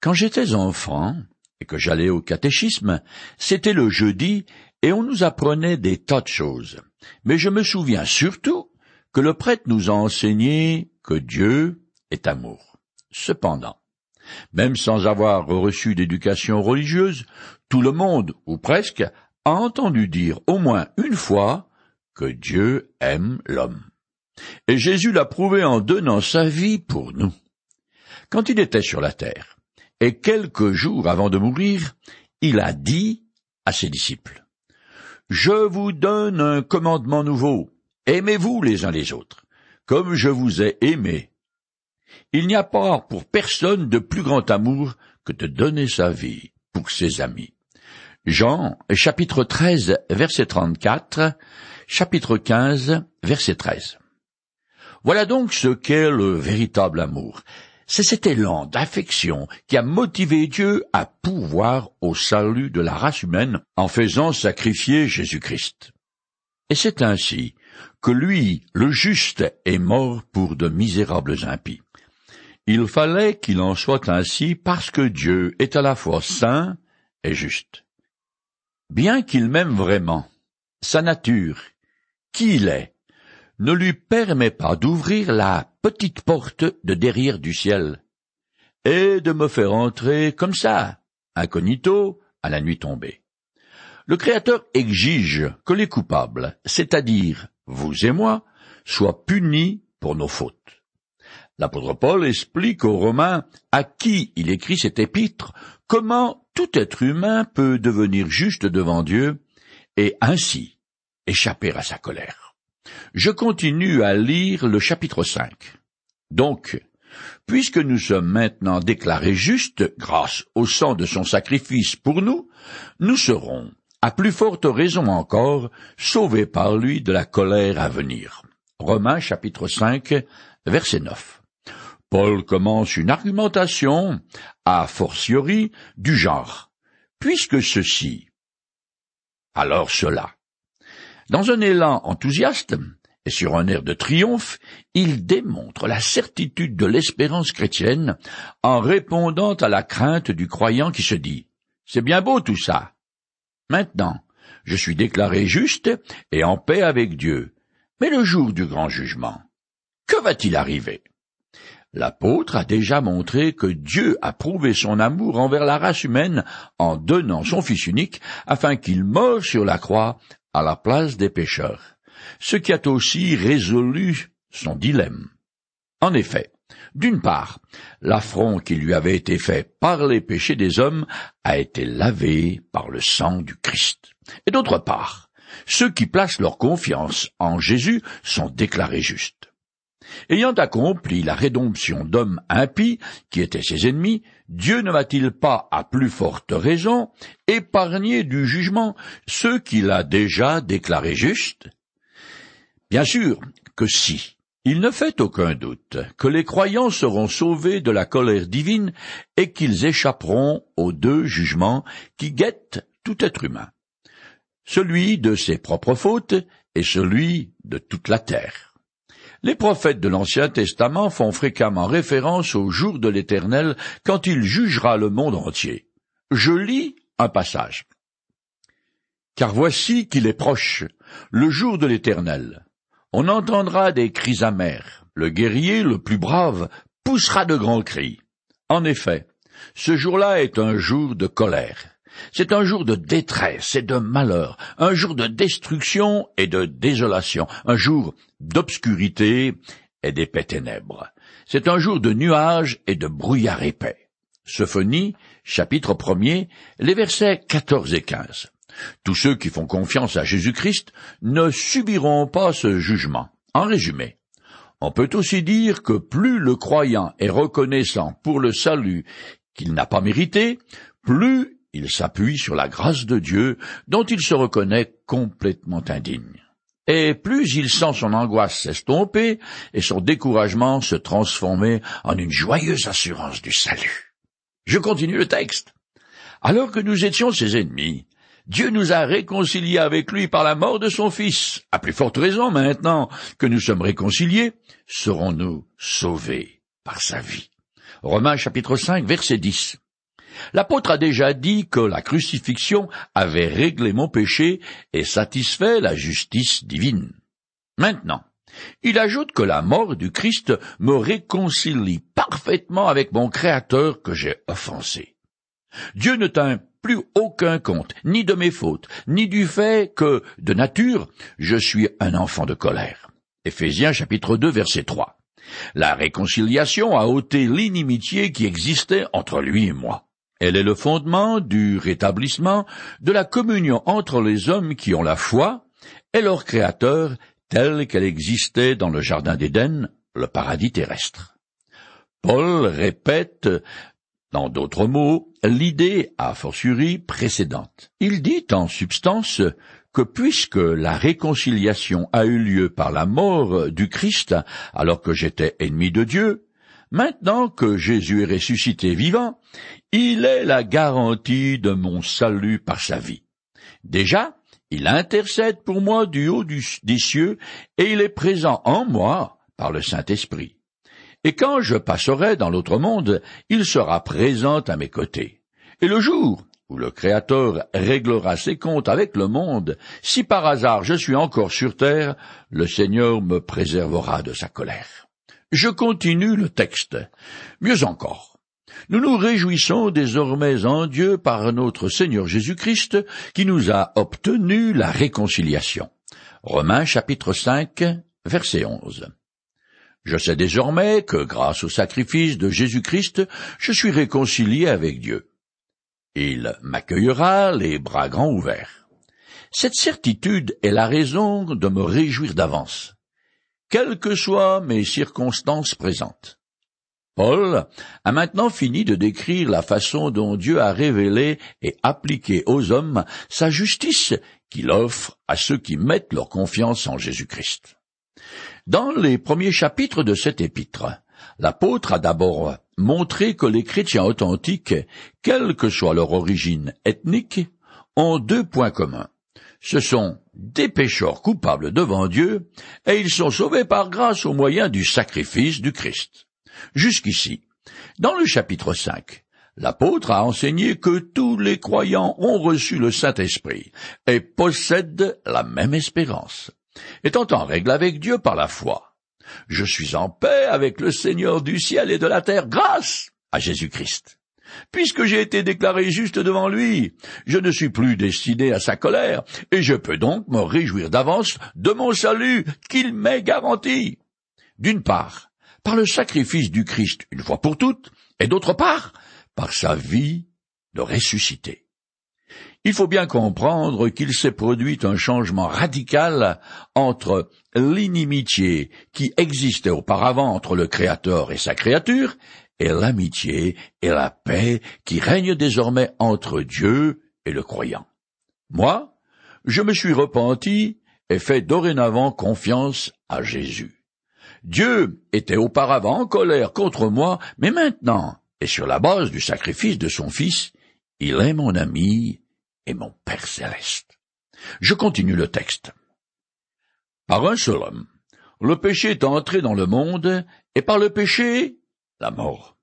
Quand j'étais enfant, et que j'allais au catéchisme, c'était le jeudi, et on nous apprenait des tas de choses. Mais je me souviens surtout que le prêtre nous a enseigné que Dieu est amour. Cependant, même sans avoir reçu d'éducation religieuse, tout le monde, ou presque, a entendu dire au moins une fois que Dieu aime l'homme. Et Jésus l'a prouvé en donnant sa vie pour nous. Quand il était sur la terre, et quelques jours avant de mourir, il a dit à ses disciples, Je vous donne un commandement nouveau, aimez-vous les uns les autres, comme je vous ai aimé. Il n'y a pas pour personne de plus grand amour que de donner sa vie pour ses amis. Jean, chapitre 13, verset 34, chapitre 15, verset 13. Voilà donc ce qu'est le véritable amour. C'est cet élan d'affection qui a motivé Dieu à pouvoir au salut de la race humaine en faisant sacrifier Jésus-Christ. Et c'est ainsi que lui, le juste, est mort pour de misérables impies. Il fallait qu'il en soit ainsi parce que Dieu est à la fois saint et juste. Bien qu'il m'aime vraiment, sa nature, qui il est, ne lui permet pas d'ouvrir la petite porte de derrière du ciel, et de me faire entrer comme ça, incognito, à la nuit tombée. Le Créateur exige que les coupables, c'est-à-dire vous et moi, soient punis pour nos fautes. L'apôtre Paul explique aux Romains à qui il écrit cet épître comment tout être humain peut devenir juste devant Dieu et ainsi échapper à sa colère. Je continue à lire le chapitre 5. Donc, puisque nous sommes maintenant déclarés justes grâce au sang de son sacrifice pour nous, nous serons, à plus forte raison encore, sauvés par lui de la colère à venir. Romains chapitre 5, verset 9. Paul commence une argumentation, a fortiori, du genre. Puisque ceci, alors cela. Dans un élan enthousiaste, et sur un air de triomphe, il démontre la certitude de l'espérance chrétienne en répondant à la crainte du croyant qui se dit C'est bien beau tout ça. Maintenant, je suis déclaré juste et en paix avec Dieu. Mais le jour du grand jugement, que va-t-il arriver? L'apôtre a déjà montré que Dieu a prouvé son amour envers la race humaine en donnant son Fils unique afin qu'il meure sur la croix à la place des pécheurs ce qui a aussi résolu son dilemme. En effet, d'une part, l'affront qui lui avait été fait par les péchés des hommes a été lavé par le sang du Christ. Et d'autre part, ceux qui placent leur confiance en Jésus sont déclarés justes. Ayant accompli la rédemption d'hommes impies qui étaient ses ennemis, Dieu ne va-t-il pas, à plus forte raison, épargner du jugement ceux qu'il a déjà déclarés justes? Bien sûr que si. Il ne fait aucun doute que les croyants seront sauvés de la colère divine et qu'ils échapperont aux deux jugements qui guettent tout être humain. Celui de ses propres fautes et celui de toute la terre. Les prophètes de l'Ancien Testament font fréquemment référence au jour de l'Éternel quand il jugera le monde entier. Je lis un passage. Car voici qu'il est proche, le jour de l'Éternel on entendra des cris amers. Le guerrier le plus brave poussera de grands cris. En effet, ce jour-là est un jour de colère. C'est un jour de détresse et de malheur, un jour de destruction et de désolation, un jour d'obscurité et d'épais ténèbres. C'est un jour de nuages et de brouillard épais. Sophonie, chapitre 1 les versets 14 et 15. Tous ceux qui font confiance à Jésus-Christ ne subiront pas ce jugement. En résumé, on peut aussi dire que plus le croyant est reconnaissant pour le salut qu'il n'a pas mérité, plus il s'appuie sur la grâce de Dieu dont il se reconnaît complètement indigne. Et plus il sent son angoisse s'estomper et son découragement se transformer en une joyeuse assurance du salut. Je continue le texte. Alors que nous étions ses ennemis, Dieu nous a réconciliés avec lui par la mort de son Fils. À plus forte raison, maintenant que nous sommes réconciliés, serons-nous sauvés par sa vie. Romains chapitre 5 verset 10. L'apôtre a déjà dit que la crucifixion avait réglé mon péché et satisfait la justice divine. Maintenant, il ajoute que la mort du Christ me réconcilie parfaitement avec mon Créateur que j'ai offensé. Dieu ne tint plus aucun compte, ni de mes fautes, ni du fait que, de nature, je suis un enfant de colère. Éphésiens chapitre 2 verset 3. La réconciliation a ôté l'inimitié qui existait entre lui et moi. Elle est le fondement du rétablissement de la communion entre les hommes qui ont la foi et leur Créateur telle qu'elle existait dans le Jardin d'Éden, le paradis terrestre. Paul répète, dans d'autres mots, l'idée a fortiori précédente. Il dit en substance que puisque la réconciliation a eu lieu par la mort du Christ alors que j'étais ennemi de Dieu, maintenant que Jésus est ressuscité vivant, il est la garantie de mon salut par sa vie. Déjà, il intercède pour moi du haut des cieux, et il est présent en moi par le Saint-Esprit. Et quand je passerai dans l'autre monde, il sera présent à mes côtés. Et le jour où le Créateur réglera ses comptes avec le monde, si par hasard je suis encore sur terre, le Seigneur me préservera de sa colère. Je continue le texte. Mieux encore. Nous nous réjouissons désormais en Dieu par notre Seigneur Jésus-Christ qui nous a obtenu la réconciliation. Romains chapitre 5 verset 11. Je sais désormais que grâce au sacrifice de Jésus-Christ, je suis réconcilié avec Dieu. Il m'accueillera les bras grands ouverts. Cette certitude est la raison de me réjouir d'avance, quelles que soient mes circonstances présentes. Paul a maintenant fini de décrire la façon dont Dieu a révélé et appliqué aux hommes sa justice qu'il offre à ceux qui mettent leur confiance en Jésus-Christ. Dans les premiers chapitres de cet épître, l'apôtre a d'abord montré que les chrétiens authentiques, quelle que soit leur origine ethnique, ont deux points communs. Ce sont des pécheurs coupables devant Dieu, et ils sont sauvés par grâce au moyen du sacrifice du Christ. Jusqu'ici, dans le chapitre 5, l'apôtre a enseigné que tous les croyants ont reçu le Saint-Esprit et possèdent la même espérance, étant en règle avec Dieu par la foi. Je suis en paix avec le Seigneur du ciel et de la terre grâce à Jésus-Christ. Puisque j'ai été déclaré juste devant lui, je ne suis plus destiné à sa colère, et je peux donc me réjouir d'avance de mon salut qu'il m'est garanti. D'une part, par le sacrifice du Christ une fois pour toutes, et d'autre part, par sa vie de ressuscité. Il faut bien comprendre qu'il s'est produit un changement radical entre l'inimitié qui existait auparavant entre le Créateur et sa créature, et l'amitié et la paix qui règnent désormais entre Dieu et le croyant. Moi, je me suis repenti et fait dorénavant confiance à Jésus. Dieu était auparavant en colère contre moi, mais maintenant, et sur la base du sacrifice de son Fils, il est mon ami et mon Père céleste. Je continue le texte. Par un seul homme, le péché est entré dans le monde, et par le péché, la mort.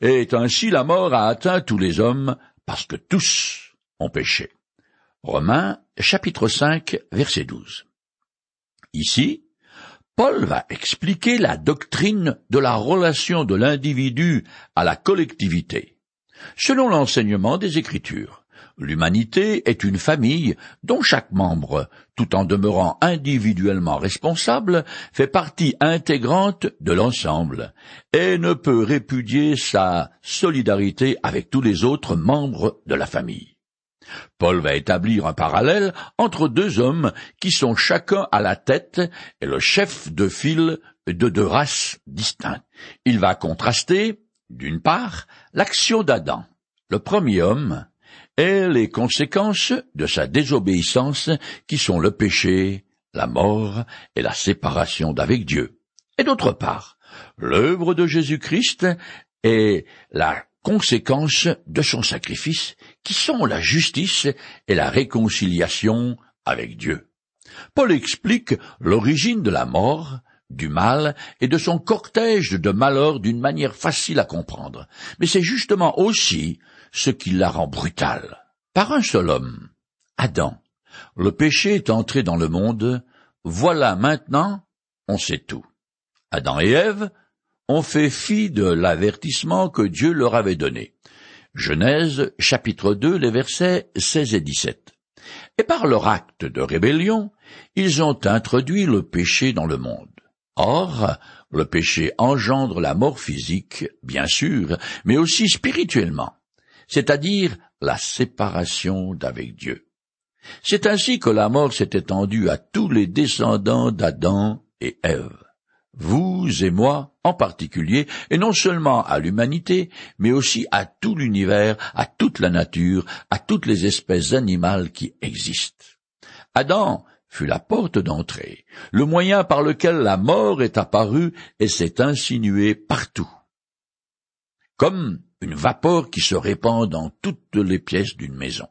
Et ainsi la mort a atteint tous les hommes, parce que tous ont péché. Romains chapitre 5 verset 12. Ici, Paul va expliquer la doctrine de la relation de l'individu à la collectivité. Selon l'enseignement des Écritures, l'humanité est une famille dont chaque membre, tout en demeurant individuellement responsable, fait partie intégrante de l'ensemble et ne peut répudier sa solidarité avec tous les autres membres de la famille. Paul va établir un parallèle entre deux hommes qui sont chacun à la tête et le chef de file de deux races distinctes. Il va contraster, d'une part, l'action d'Adam, le premier homme, et les conséquences de sa désobéissance qui sont le péché, la mort et la séparation d'avec Dieu. Et d'autre part, l'œuvre de Jésus-Christ et la conséquence de son sacrifice, qui sont la justice et la réconciliation avec Dieu. Paul explique l'origine de la mort, du mal et de son cortège de malheurs d'une manière facile à comprendre, mais c'est justement aussi ce qui la rend brutale. Par un seul homme, Adam, le péché est entré dans le monde, voilà maintenant, on sait tout. Adam et Ève ont fait fi de l'avertissement que Dieu leur avait donné. Genèse chapitre 2 les versets 16 et 17. Et par leur acte de rébellion, ils ont introduit le péché dans le monde. Or, le péché engendre la mort physique, bien sûr, mais aussi spirituellement, c'est-à-dire la séparation d'avec Dieu. C'est ainsi que la mort s'est étendue à tous les descendants d'Adam et Ève. Vous et moi en particulier, et non seulement à l'humanité, mais aussi à tout l'univers, à toute la nature, à toutes les espèces animales qui existent. Adam fut la porte d'entrée, le moyen par lequel la mort est apparue et s'est insinuée partout. Comme une vapeur qui se répand dans toutes les pièces d'une maison.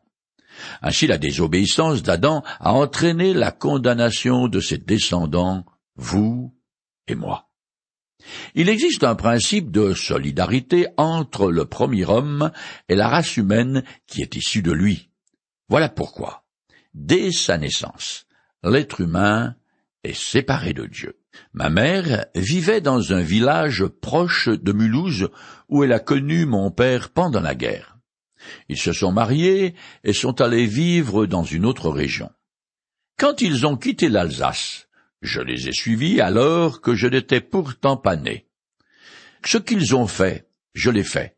Ainsi la désobéissance d'Adam a entraîné la condamnation de ses descendants, vous et moi. Il existe un principe de solidarité entre le premier homme et la race humaine qui est issue de lui. Voilà pourquoi, dès sa naissance, l'être humain est séparé de Dieu. Ma mère vivait dans un village proche de Mulhouse où elle a connu mon père pendant la guerre. Ils se sont mariés et sont allés vivre dans une autre région. Quand ils ont quitté l'Alsace, je les ai suivis alors que je n'étais pourtant pas né. Ce qu'ils ont fait, je l'ai fait.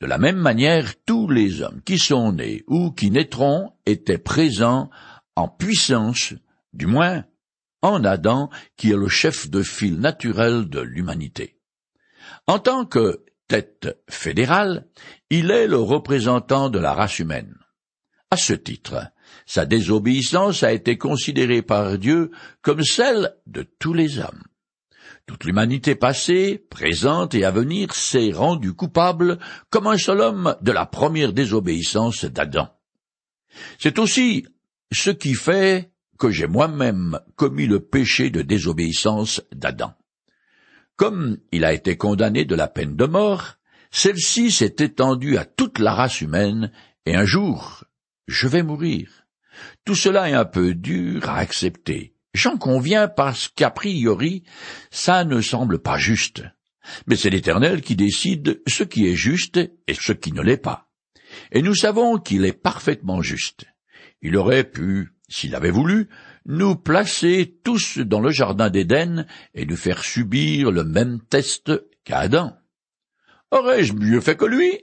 De la même manière, tous les hommes qui sont nés ou qui naîtront étaient présents en puissance, du moins en Adam, qui est le chef de file naturel de l'humanité. En tant que tête fédérale, il est le représentant de la race humaine. À ce titre, sa désobéissance a été considérée par Dieu comme celle de tous les hommes. Toute l'humanité passée, présente et à venir s'est rendue coupable comme un seul homme de la première désobéissance d'Adam. C'est aussi ce qui fait que j'ai moi-même commis le péché de désobéissance d'Adam. Comme il a été condamné de la peine de mort, celle-ci s'est étendue à toute la race humaine, et un jour, je vais mourir. Tout cela est un peu dur à accepter. J'en conviens parce qu'a priori, ça ne semble pas juste. Mais c'est l'Éternel qui décide ce qui est juste et ce qui ne l'est pas. Et nous savons qu'il est parfaitement juste. Il aurait pu, s'il avait voulu, nous placer tous dans le jardin d'Éden et nous faire subir le même test qu'à Adam. Aurais-je mieux fait que lui?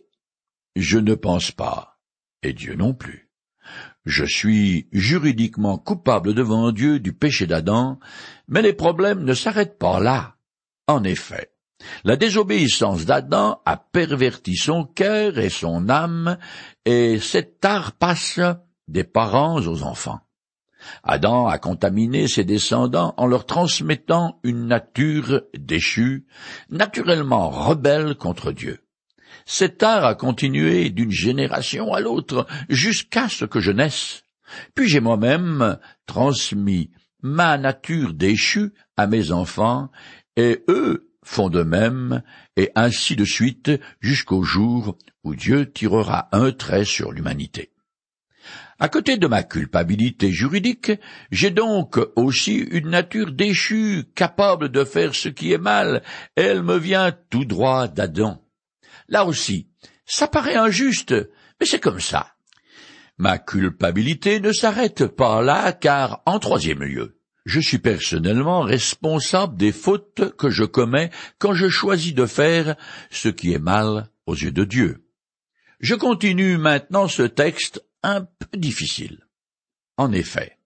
Je ne pense pas, et Dieu non plus. Je suis juridiquement coupable devant Dieu du péché d'Adam, mais les problèmes ne s'arrêtent pas là. En effet, la désobéissance d'Adam a perverti son cœur et son âme, et cet art passe des parents aux enfants. Adam a contaminé ses descendants en leur transmettant une nature déchue, naturellement rebelle contre Dieu. Cet art a continué d'une génération à l'autre jusqu'à ce que je naisse. Puis j'ai moi-même transmis ma nature déchue à mes enfants, et eux font de même, et ainsi de suite jusqu'au jour où Dieu tirera un trait sur l'humanité. À côté de ma culpabilité juridique, j'ai donc aussi une nature déchue, capable de faire ce qui est mal, elle me vient tout droit d'Adam. Là aussi, ça paraît injuste, mais c'est comme ça. Ma culpabilité ne s'arrête pas là, car, en troisième lieu, je suis personnellement responsable des fautes que je commets quand je choisis de faire ce qui est mal aux yeux de Dieu. Je continue maintenant ce texte un peu difficile. En effet,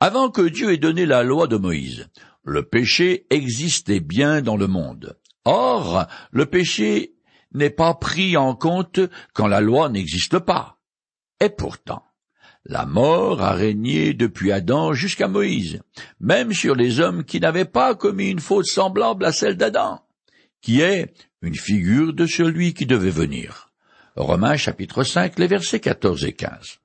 avant que Dieu ait donné la loi de Moïse, le péché existait bien dans le monde. Or, le péché n'est pas pris en compte quand la loi n'existe pas. Et pourtant, la mort a régné depuis Adam jusqu'à Moïse, même sur les hommes qui n'avaient pas commis une faute semblable à celle d'Adam, qui est une figure de celui qui devait venir. Romains chapitre 5, les versets 14 et 15.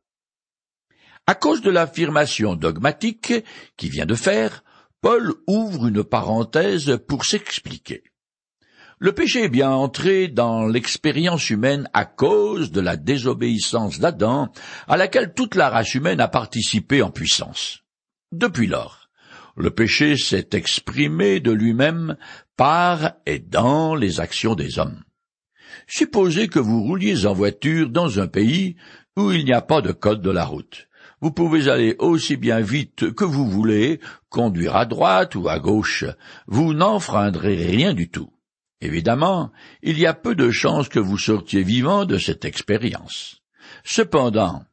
À cause de l'affirmation dogmatique qu'il vient de faire, Paul ouvre une parenthèse pour s'expliquer. Le péché est bien entré dans l'expérience humaine à cause de la désobéissance d'Adam, à laquelle toute la race humaine a participé en puissance. Depuis lors, le péché s'est exprimé de lui-même par et dans les actions des hommes. Supposez que vous rouliez en voiture dans un pays où il n'y a pas de code de la route. Vous pouvez aller aussi bien vite que vous voulez, conduire à droite ou à gauche. Vous n'enfreindrez rien du tout. Évidemment, il y a peu de chances que vous sortiez vivant de cette expérience. Cependant,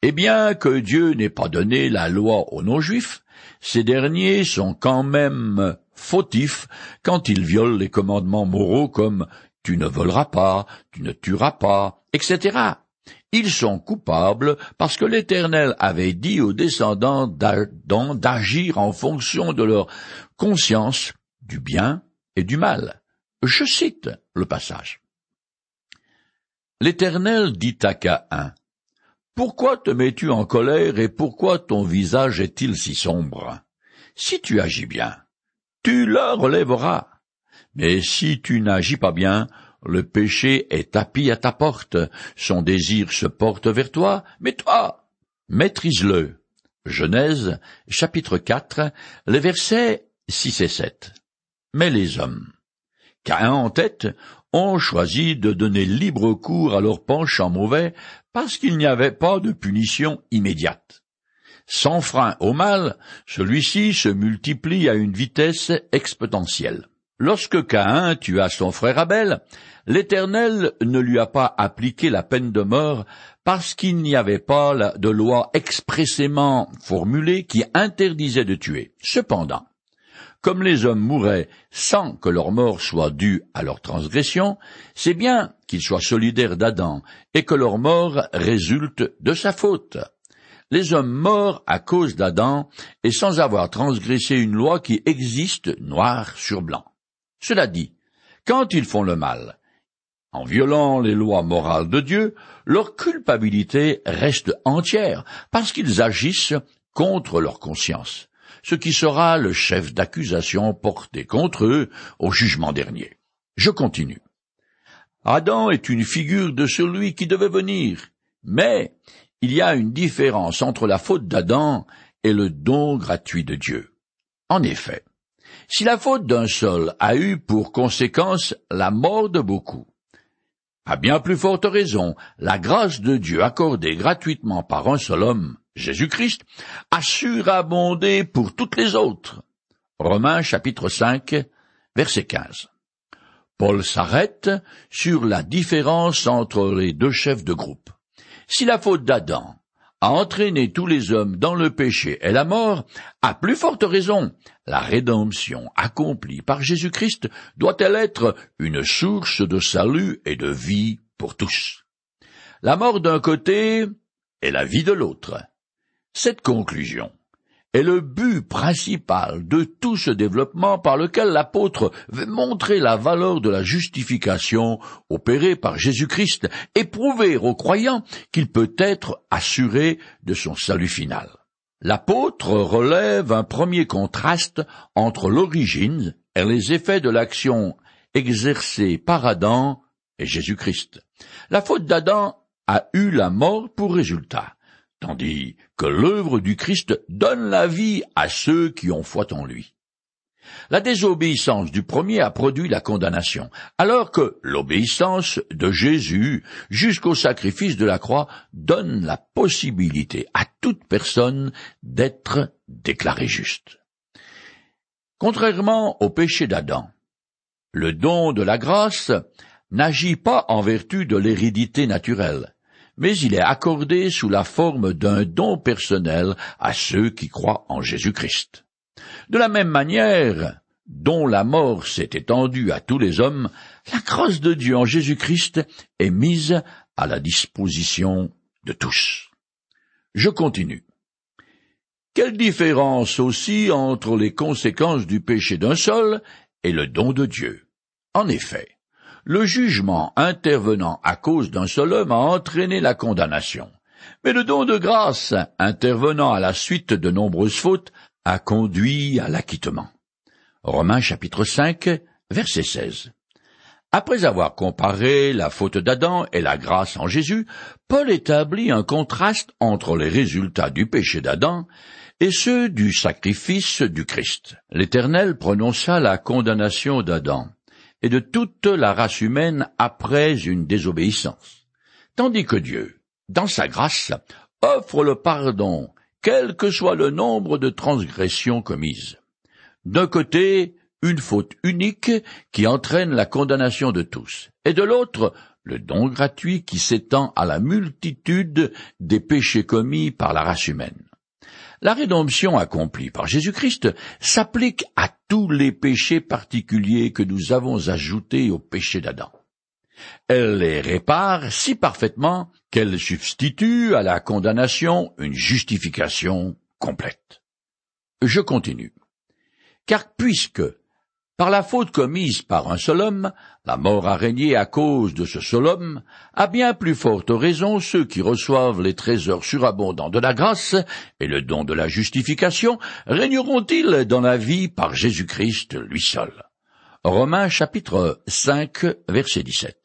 eh bien que Dieu n'ait pas donné la loi aux non-juifs, ces derniers sont quand même fautifs quand ils violent les commandements moraux comme tu ne voleras pas, tu ne tueras pas, etc. Ils sont coupables parce que l'Éternel avait dit aux descendants d'Adam d'agir en fonction de leur conscience du bien et du mal. Je cite le passage. L'Éternel dit à Caïn, Pourquoi te mets-tu en colère et pourquoi ton visage est-il si sombre? Si tu agis bien, tu le relèveras. Mais si tu n'agis pas bien, le péché est tapis à ta porte, son désir se porte vers toi, mais toi, maîtrise-le. Genèse, chapitre 4, les versets 6 et 7. Mais les hommes, Caïn en tête, ont choisi de donner libre cours à leur penchant mauvais parce qu'il n'y avait pas de punition immédiate. Sans frein au mal, celui-ci se multiplie à une vitesse exponentielle. Lorsque Caïn tua son frère Abel, l'Éternel ne lui a pas appliqué la peine de mort parce qu'il n'y avait pas de loi expressément formulée qui interdisait de tuer. Cependant, comme les hommes mouraient sans que leur mort soit due à leur transgression, c'est bien qu'ils soient solidaires d'Adam et que leur mort résulte de sa faute. Les hommes morts à cause d'Adam et sans avoir transgressé une loi qui existe noir sur blanc. Cela dit, quand ils font le mal, en violant les lois morales de Dieu, leur culpabilité reste entière parce qu'ils agissent contre leur conscience, ce qui sera le chef d'accusation porté contre eux au jugement dernier. Je continue. Adam est une figure de celui qui devait venir, mais il y a une différence entre la faute d'Adam et le don gratuit de Dieu. En effet, si la faute d'un seul a eu pour conséquence la mort de beaucoup, à bien plus forte raison, la grâce de Dieu accordée gratuitement par un seul homme, Jésus-Christ, a surabondé pour toutes les autres. Romains chapitre 5, verset 15. Paul s'arrête sur la différence entre les deux chefs de groupe. Si la faute d'Adam a entraîné tous les hommes dans le péché et la mort, à plus forte raison, la rédemption accomplie par Jésus-Christ doit-elle être une source de salut et de vie pour tous. La mort d'un côté et la vie de l'autre. Cette conclusion est le but principal de tout ce développement par lequel l'apôtre veut montrer la valeur de la justification opérée par Jésus-Christ et prouver aux croyants qu'il peut être assuré de son salut final. L'apôtre relève un premier contraste entre l'origine et les effets de l'action exercée par Adam et Jésus-Christ. La faute d'Adam a eu la mort pour résultat tandis que l'œuvre du Christ donne la vie à ceux qui ont foi en lui. La désobéissance du premier a produit la condamnation, alors que l'obéissance de Jésus jusqu'au sacrifice de la croix donne la possibilité à toute personne d'être déclarée juste. Contrairement au péché d'Adam, le don de la grâce n'agit pas en vertu de l'hérédité naturelle, mais il est accordé sous la forme d'un don personnel à ceux qui croient en Jésus-Christ. De la même manière dont la mort s'est étendue à tous les hommes, la grâce de Dieu en Jésus-Christ est mise à la disposition de tous. Je continue. Quelle différence aussi entre les conséquences du péché d'un seul et le don de Dieu? En effet, le jugement intervenant à cause d'un seul homme a entraîné la condamnation. Mais le don de grâce, intervenant à la suite de nombreuses fautes, a conduit à l'acquittement. Romains chapitre 5, verset 16. Après avoir comparé la faute d'Adam et la grâce en Jésus, Paul établit un contraste entre les résultats du péché d'Adam et ceux du sacrifice du Christ. L'Éternel prononça la condamnation d'Adam et de toute la race humaine après une désobéissance, tandis que Dieu, dans sa grâce, offre le pardon, quel que soit le nombre de transgressions commises. D'un côté, une faute unique qui entraîne la condamnation de tous, et de l'autre, le don gratuit qui s'étend à la multitude des péchés commis par la race humaine. La rédemption accomplie par Jésus-Christ s'applique à tous les péchés particuliers que nous avons ajoutés au péché d'Adam. Elle les répare si parfaitement qu'elle substitue à la condamnation une justification complète. Je continue. Car puisque par la faute commise par un seul homme, la mort a régné à cause de ce seul homme, à bien plus forte raison ceux qui reçoivent les trésors surabondants de la grâce et le don de la justification régneront-ils dans la vie par Jésus-Christ lui seul. Romains chapitre 5 verset 17.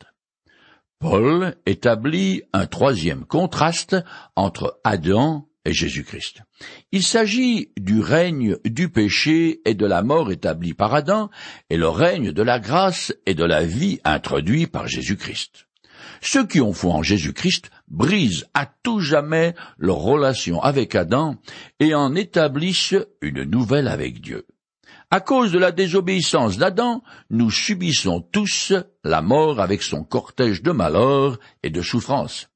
Paul établit un troisième contraste entre Adam Il s'agit du règne du péché et de la mort établi par Adam, et le règne de la grâce et de la vie introduit par Jésus-Christ. Ceux qui ont foi en Jésus-Christ brisent à tout jamais leur relation avec Adam et en établissent une nouvelle avec Dieu. À cause de la désobéissance d'Adam, nous subissons tous la mort avec son cortège de malheur et de souffrance.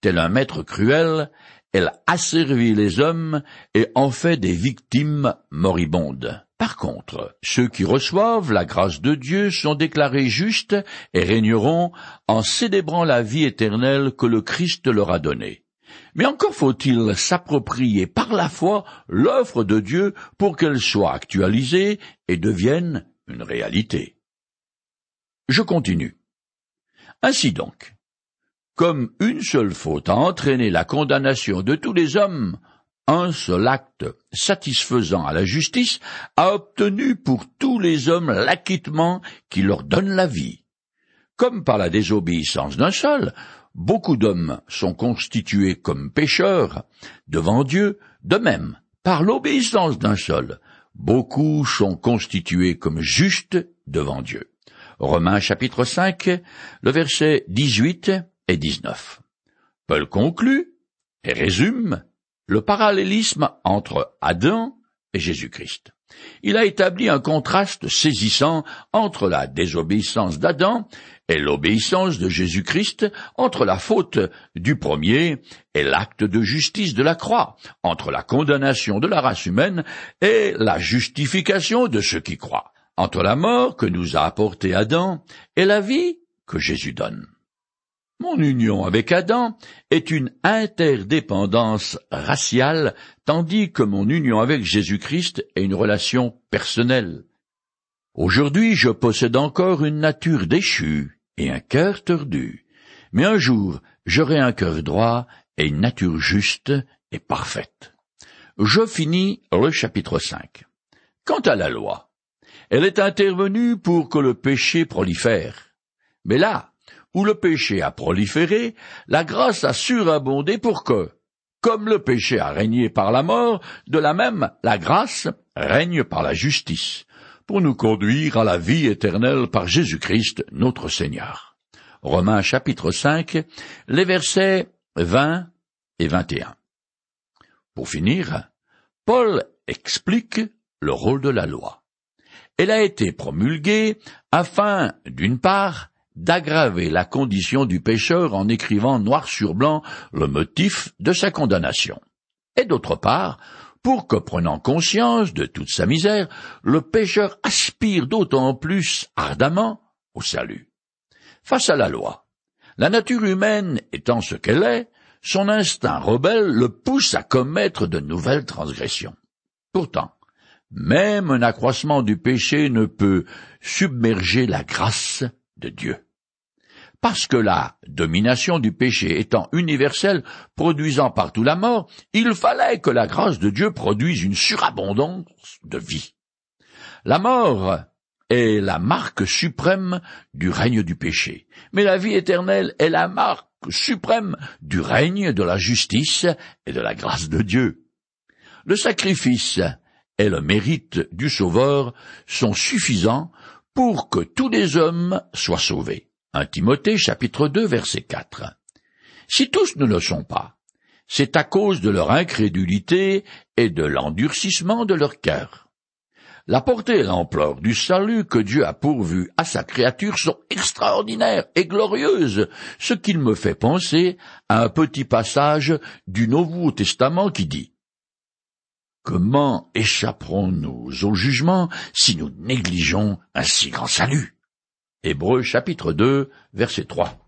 Tel un maître cruel, elle asservit les hommes et en fait des victimes moribondes. Par contre, ceux qui reçoivent la grâce de Dieu sont déclarés justes et régneront en célébrant la vie éternelle que le Christ leur a donnée. Mais encore faut-il s'approprier par la foi l'œuvre de Dieu pour qu'elle soit actualisée et devienne une réalité. Je continue. Ainsi donc, comme une seule faute a entraîné la condamnation de tous les hommes, un seul acte satisfaisant à la justice a obtenu pour tous les hommes l'acquittement qui leur donne la vie. Comme par la désobéissance d'un seul, beaucoup d'hommes sont constitués comme pécheurs devant Dieu, de même, par l'obéissance d'un seul, beaucoup sont constitués comme justes devant Dieu. Romains chapitre 5, le verset 18 et 19. Paul conclut et résume le parallélisme entre Adam et Jésus-Christ. Il a établi un contraste saisissant entre la désobéissance d'Adam et l'obéissance de Jésus-Christ, entre la faute du premier et l'acte de justice de la croix, entre la condamnation de la race humaine et la justification de ceux qui croient, entre la mort que nous a apportée Adam et la vie que Jésus donne. Mon union avec Adam est une interdépendance raciale, tandis que mon union avec Jésus-Christ est une relation personnelle. Aujourd'hui je possède encore une nature déchue et un cœur tordu, mais un jour j'aurai un cœur droit et une nature juste et parfaite. Je finis le chapitre 5. Quant à la loi, elle est intervenue pour que le péché prolifère. Mais là, où le péché a proliféré, la grâce a surabondé pour que, comme le péché a régné par la mort, de la même la grâce règne par la justice, pour nous conduire à la vie éternelle par Jésus-Christ notre Seigneur. Romains chapitre 5, les versets 20 et 21. Pour finir, Paul explique le rôle de la loi. Elle a été promulguée afin, d'une part, d'aggraver la condition du pécheur en écrivant noir sur blanc le motif de sa condamnation. Et d'autre part, pour que, prenant conscience de toute sa misère, le pécheur aspire d'autant plus ardemment au salut. Face à la loi, la nature humaine étant ce qu'elle est, son instinct rebelle le pousse à commettre de nouvelles transgressions. Pourtant, même un accroissement du péché ne peut submerger la grâce de Dieu. Parce que la domination du péché étant universelle, produisant partout la mort, il fallait que la grâce de Dieu produise une surabondance de vie. La mort est la marque suprême du règne du péché, mais la vie éternelle est la marque suprême du règne de la justice et de la grâce de Dieu. Le sacrifice et le mérite du Sauveur sont suffisants pour que tous les hommes soient sauvés. 1 Timothée chapitre 2 verset 4. Si tous ne le sont pas, c'est à cause de leur incrédulité et de l'endurcissement de leur cœur. La portée et l'ampleur du salut que Dieu a pourvu à sa créature sont extraordinaires et glorieuses, ce qui me fait penser à un petit passage du Nouveau Testament qui dit Comment échapperons-nous au jugement si nous négligeons un si grand salut? Hébreux chapitre 2 verset 3